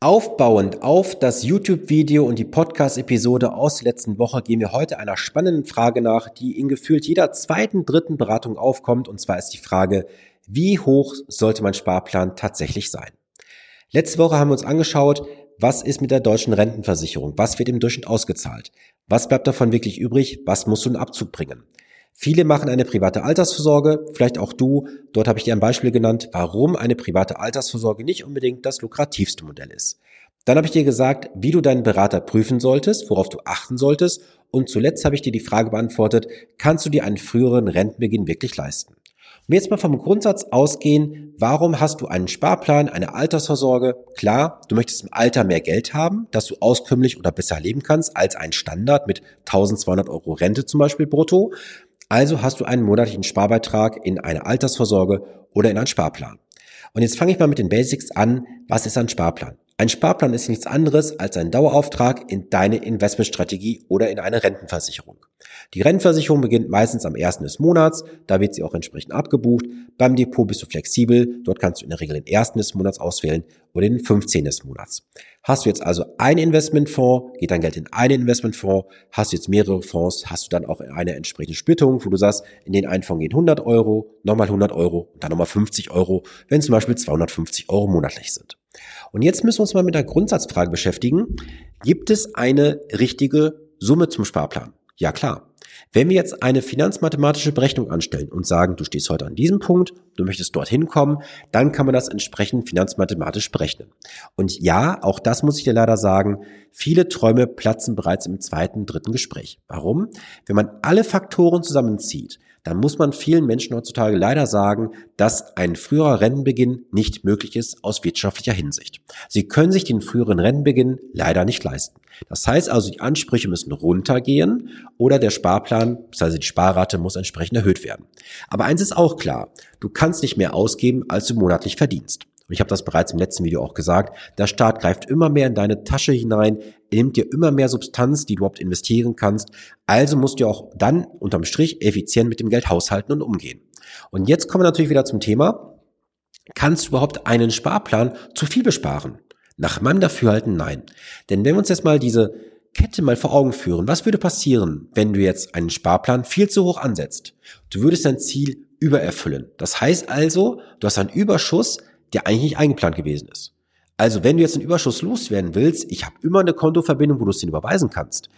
Aufbauend auf das YouTube-Video und die Podcast-Episode aus der letzten Woche gehen wir heute einer spannenden Frage nach, die in gefühlt jeder zweiten, dritten Beratung aufkommt. Und zwar ist die Frage, wie hoch sollte mein Sparplan tatsächlich sein? Letzte Woche haben wir uns angeschaut, was ist mit der deutschen Rentenversicherung? Was wird im Durchschnitt ausgezahlt? Was bleibt davon wirklich übrig? Was musst du in Abzug bringen? Viele machen eine private Altersvorsorge, vielleicht auch du. Dort habe ich dir ein Beispiel genannt, warum eine private Altersvorsorge nicht unbedingt das lukrativste Modell ist. Dann habe ich dir gesagt, wie du deinen Berater prüfen solltest, worauf du achten solltest. Und zuletzt habe ich dir die Frage beantwortet, kannst du dir einen früheren Rentenbeginn wirklich leisten? Und jetzt mal vom Grundsatz ausgehen, warum hast du einen Sparplan, eine Altersvorsorge? Klar, du möchtest im Alter mehr Geld haben, dass du auskömmlich oder besser leben kannst als ein Standard mit 1200 Euro Rente zum Beispiel brutto. Also hast du einen monatlichen Sparbeitrag in eine Altersvorsorge oder in einen Sparplan. Und jetzt fange ich mal mit den Basics an. Was ist ein Sparplan? Ein Sparplan ist nichts anderes als ein Dauerauftrag in deine Investmentstrategie oder in eine Rentenversicherung. Die Rentenversicherung beginnt meistens am ersten des Monats, da wird sie auch entsprechend abgebucht. Beim Depot bist du flexibel, dort kannst du in der Regel den ersten des Monats auswählen oder den 15. des Monats. Hast du jetzt also ein Investmentfonds, geht dein Geld in einen Investmentfonds, hast du jetzt mehrere Fonds, hast du dann auch eine entsprechende Splittung, wo du sagst, in den einen Fonds gehen 100 Euro, nochmal 100 Euro und dann nochmal 50 Euro, wenn zum Beispiel 250 Euro monatlich sind. Und jetzt müssen wir uns mal mit der Grundsatzfrage beschäftigen. Gibt es eine richtige Summe zum Sparplan? Ja klar. Wenn wir jetzt eine finanzmathematische Berechnung anstellen und sagen, du stehst heute an diesem Punkt, du möchtest dorthin kommen, dann kann man das entsprechend finanzmathematisch berechnen. Und ja, auch das muss ich dir leider sagen, viele Träume platzen bereits im zweiten, dritten Gespräch. Warum? Wenn man alle Faktoren zusammenzieht, dann muss man vielen Menschen heutzutage leider sagen, dass ein früherer Rennenbeginn nicht möglich ist aus wirtschaftlicher Hinsicht. Sie können sich den früheren Rennenbeginn leider nicht leisten. Das heißt also, die Ansprüche müssen runtergehen oder der Sparplan, also die Sparrate muss entsprechend erhöht werden. Aber eins ist auch klar, du kannst nicht mehr ausgeben, als du monatlich verdienst. Und ich habe das bereits im letzten Video auch gesagt, der Staat greift immer mehr in deine Tasche hinein, nimmt dir immer mehr Substanz, die du überhaupt investieren kannst. Also musst du auch dann unterm Strich effizient mit dem Geld haushalten und umgehen. Und jetzt kommen wir natürlich wieder zum Thema, kannst du überhaupt einen Sparplan zu viel besparen? Nach meinem Dafürhalten nein. Denn wenn wir uns jetzt mal diese Kette mal vor Augen führen, was würde passieren, wenn du jetzt einen Sparplan viel zu hoch ansetzt? Du würdest dein Ziel übererfüllen. Das heißt also, du hast einen Überschuss, der eigentlich nicht eingeplant gewesen ist. Also wenn du jetzt einen Überschuss loswerden willst, ich habe immer eine Kontoverbindung, wo du es den überweisen kannst.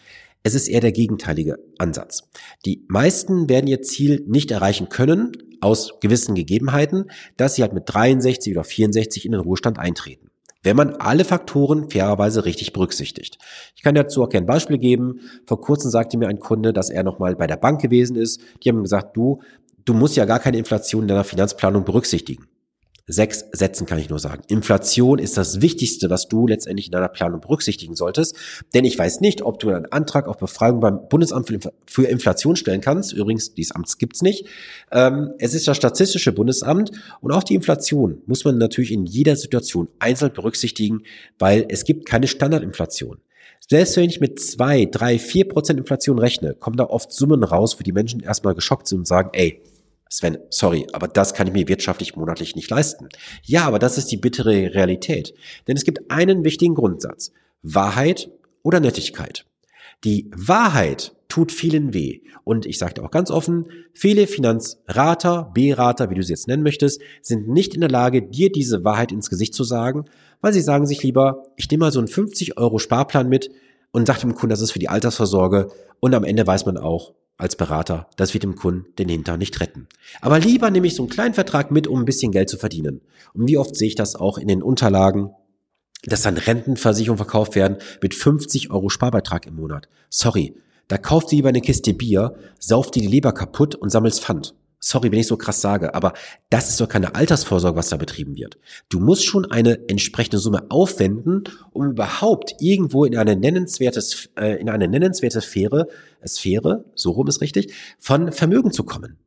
Es ist eher der gegenteilige Ansatz. Die meisten werden ihr Ziel nicht erreichen können, aus gewissen Gegebenheiten, dass sie halt mit 63 oder 64 in den Ruhestand eintreten wenn man alle Faktoren fairerweise richtig berücksichtigt. Ich kann dazu auch gerne ein Beispiel geben. Vor kurzem sagte mir ein Kunde, dass er nochmal bei der Bank gewesen ist. Die haben gesagt, du, du musst ja gar keine Inflation in deiner Finanzplanung berücksichtigen sechs Sätzen kann ich nur sagen. Inflation ist das Wichtigste, was du letztendlich in deiner Planung berücksichtigen solltest. Denn ich weiß nicht, ob du einen Antrag auf Befragung beim Bundesamt für Inflation stellen kannst. Übrigens, dieses Amts gibt's nicht. Ähm, es ist das Statistische Bundesamt und auch die Inflation muss man natürlich in jeder Situation einzeln berücksichtigen, weil es gibt keine Standardinflation. Selbst wenn ich mit zwei, drei, vier Prozent Inflation rechne, kommen da oft Summen raus, wo die Menschen erstmal geschockt sind und sagen, ey, Sven, sorry, aber das kann ich mir wirtschaftlich monatlich nicht leisten. Ja, aber das ist die bittere Realität. Denn es gibt einen wichtigen Grundsatz. Wahrheit oder Nettigkeit. Die Wahrheit tut vielen weh. Und ich sagte auch ganz offen, viele Finanzrater, Berater, wie du sie jetzt nennen möchtest, sind nicht in der Lage, dir diese Wahrheit ins Gesicht zu sagen, weil sie sagen sich lieber, ich nehme mal so einen 50 Euro Sparplan mit und sage dem Kunden, das ist für die Altersvorsorge. Und am Ende weiß man auch, als Berater, das wird dem Kunden den Hintern nicht retten. Aber lieber nehme ich so einen kleinen Vertrag mit, um ein bisschen Geld zu verdienen. Und wie oft sehe ich das auch in den Unterlagen, dass dann Rentenversicherungen verkauft werden mit 50 Euro Sparbeitrag im Monat. Sorry, da kauft ihr lieber eine Kiste Bier, sauft dir die Leber kaputt und sammelst Pfand. Sorry, wenn ich so krass sage, aber das ist doch keine Altersvorsorge, was da betrieben wird. Du musst schon eine entsprechende Summe aufwenden, um überhaupt irgendwo in eine nennenswertes, äh, in eine nennenswerte Sphäre, Sphäre, so rum ist richtig, von Vermögen zu kommen.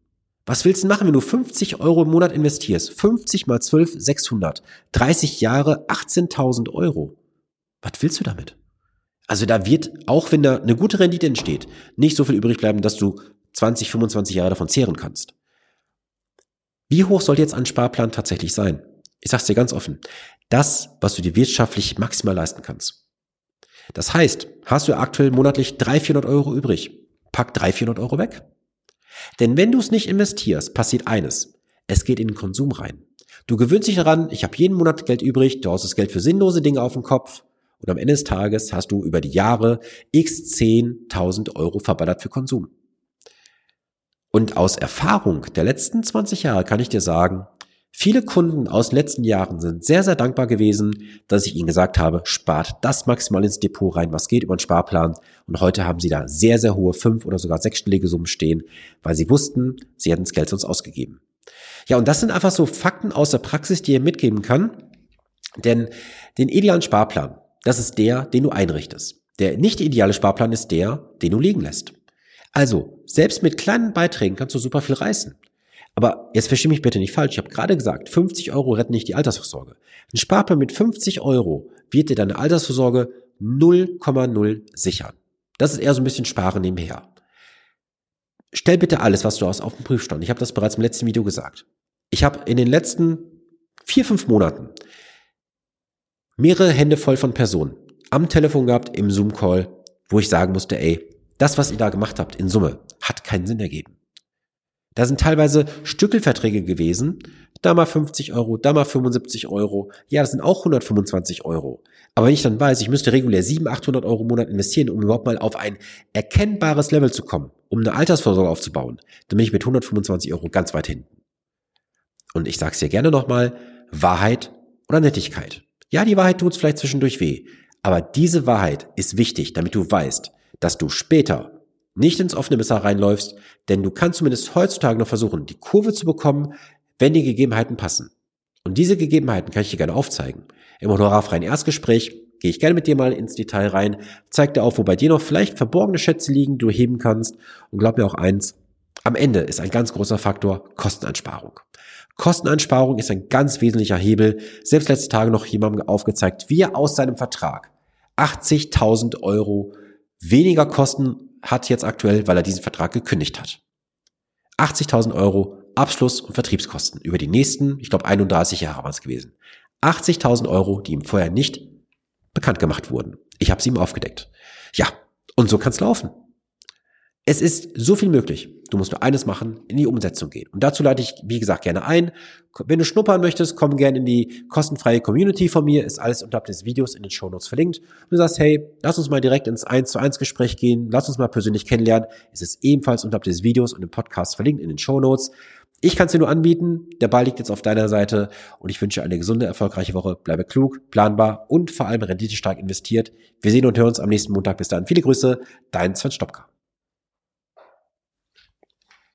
Was willst du machen, wenn du 50 Euro im Monat investierst? 50 mal 12, 600. 30 Jahre, 18.000 Euro. Was willst du damit? Also da wird, auch wenn da eine gute Rendite entsteht, nicht so viel übrig bleiben, dass du 20, 25 Jahre davon zehren kannst. Wie hoch soll jetzt ein Sparplan tatsächlich sein? Ich sag's dir ganz offen. das, was du dir wirtschaftlich maximal leisten kannst. Das heißt, hast du aktuell monatlich 300, 400 Euro übrig, pack 300, 400 Euro weg. Denn wenn du es nicht investierst, passiert eines. Es geht in den Konsum rein. Du gewöhnst dich daran, ich habe jeden Monat Geld übrig, du hast das Geld für sinnlose Dinge auf dem Kopf und am Ende des Tages hast du über die Jahre x 10.000 Euro verballert für Konsum. Und aus Erfahrung der letzten 20 Jahre kann ich dir sagen, viele Kunden aus den letzten Jahren sind sehr, sehr dankbar gewesen, dass ich ihnen gesagt habe, spart das maximal ins Depot rein, was geht über den Sparplan. Und heute haben sie da sehr, sehr hohe fünf- oder sogar sechsstellige Summen stehen, weil sie wussten, sie hätten das Geld sonst ausgegeben. Ja, und das sind einfach so Fakten aus der Praxis, die ihr mitgeben kann. Denn den idealen Sparplan, das ist der, den du einrichtest. Der nicht ideale Sparplan ist der, den du liegen lässt. Also, selbst mit kleinen Beiträgen kannst du super viel reißen. Aber jetzt verstehe mich bitte nicht falsch. Ich habe gerade gesagt, 50 Euro retten nicht die Altersvorsorge. Ein Sparplan mit 50 Euro wird dir deine Altersvorsorge 0,0 sichern. Das ist eher so ein bisschen Sparen nebenher. Stell bitte alles, was du hast, auf den Prüfstand. Ich habe das bereits im letzten Video gesagt. Ich habe in den letzten vier, fünf Monaten mehrere Hände voll von Personen am Telefon gehabt, im Zoom-Call, wo ich sagen musste, ey, das, was ihr da gemacht habt, in Summe, hat keinen Sinn ergeben. Da sind teilweise Stückelverträge gewesen, da mal 50 Euro, da mal 75 Euro. Ja, das sind auch 125 Euro. Aber wenn ich dann weiß, ich müsste regulär 700, 800 Euro im Monat investieren, um überhaupt mal auf ein erkennbares Level zu kommen, um eine Altersvorsorge aufzubauen, dann bin ich mit 125 Euro ganz weit hinten. Und ich sage es dir gerne nochmal, Wahrheit oder Nettigkeit. Ja, die Wahrheit tut's vielleicht zwischendurch weh. Aber diese Wahrheit ist wichtig, damit du weißt, dass du später nicht ins offene Messer reinläufst, denn du kannst zumindest heutzutage noch versuchen, die Kurve zu bekommen, wenn die Gegebenheiten passen. Und diese Gegebenheiten kann ich dir gerne aufzeigen. Im honorarfreien Erstgespräch gehe ich gerne mit dir mal ins Detail rein, zeig dir auf, wo bei dir noch vielleicht verborgene Schätze liegen, die du heben kannst. Und glaub mir auch eins, am Ende ist ein ganz großer Faktor Kosteneinsparung. Kosteneinsparung ist ein ganz wesentlicher Hebel. Selbst letzte Tage noch jemandem aufgezeigt, wie er aus seinem Vertrag 80.000 Euro weniger Kosten hat jetzt aktuell, weil er diesen Vertrag gekündigt hat. 80.000 Euro Abschluss- und Vertriebskosten über die nächsten, ich glaube 31 Jahre waren es gewesen. 80.000 Euro, die ihm vorher nicht bekannt gemacht wurden. Ich habe sie ihm aufgedeckt. Ja, und so kann es laufen. Es ist so viel möglich. Du musst nur eines machen, in die Umsetzung gehen. Und dazu leite ich, wie gesagt, gerne ein. Wenn du schnuppern möchtest, komm gerne in die kostenfreie Community von mir. Ist alles unterhalb des Videos in den Show Notes verlinkt. Und du sagst, hey, lass uns mal direkt ins 1 zu 1 Gespräch gehen. Lass uns mal persönlich kennenlernen. Es ist ebenfalls unterhalb des Videos und im Podcast verlinkt in den Show Notes. Ich kann es dir nur anbieten. Der Ball liegt jetzt auf deiner Seite und ich wünsche eine gesunde, erfolgreiche Woche. Bleibe klug, planbar und vor allem renditestark investiert. Wir sehen und hören uns am nächsten Montag. Bis dann. Viele Grüße, dein Sven Stopka.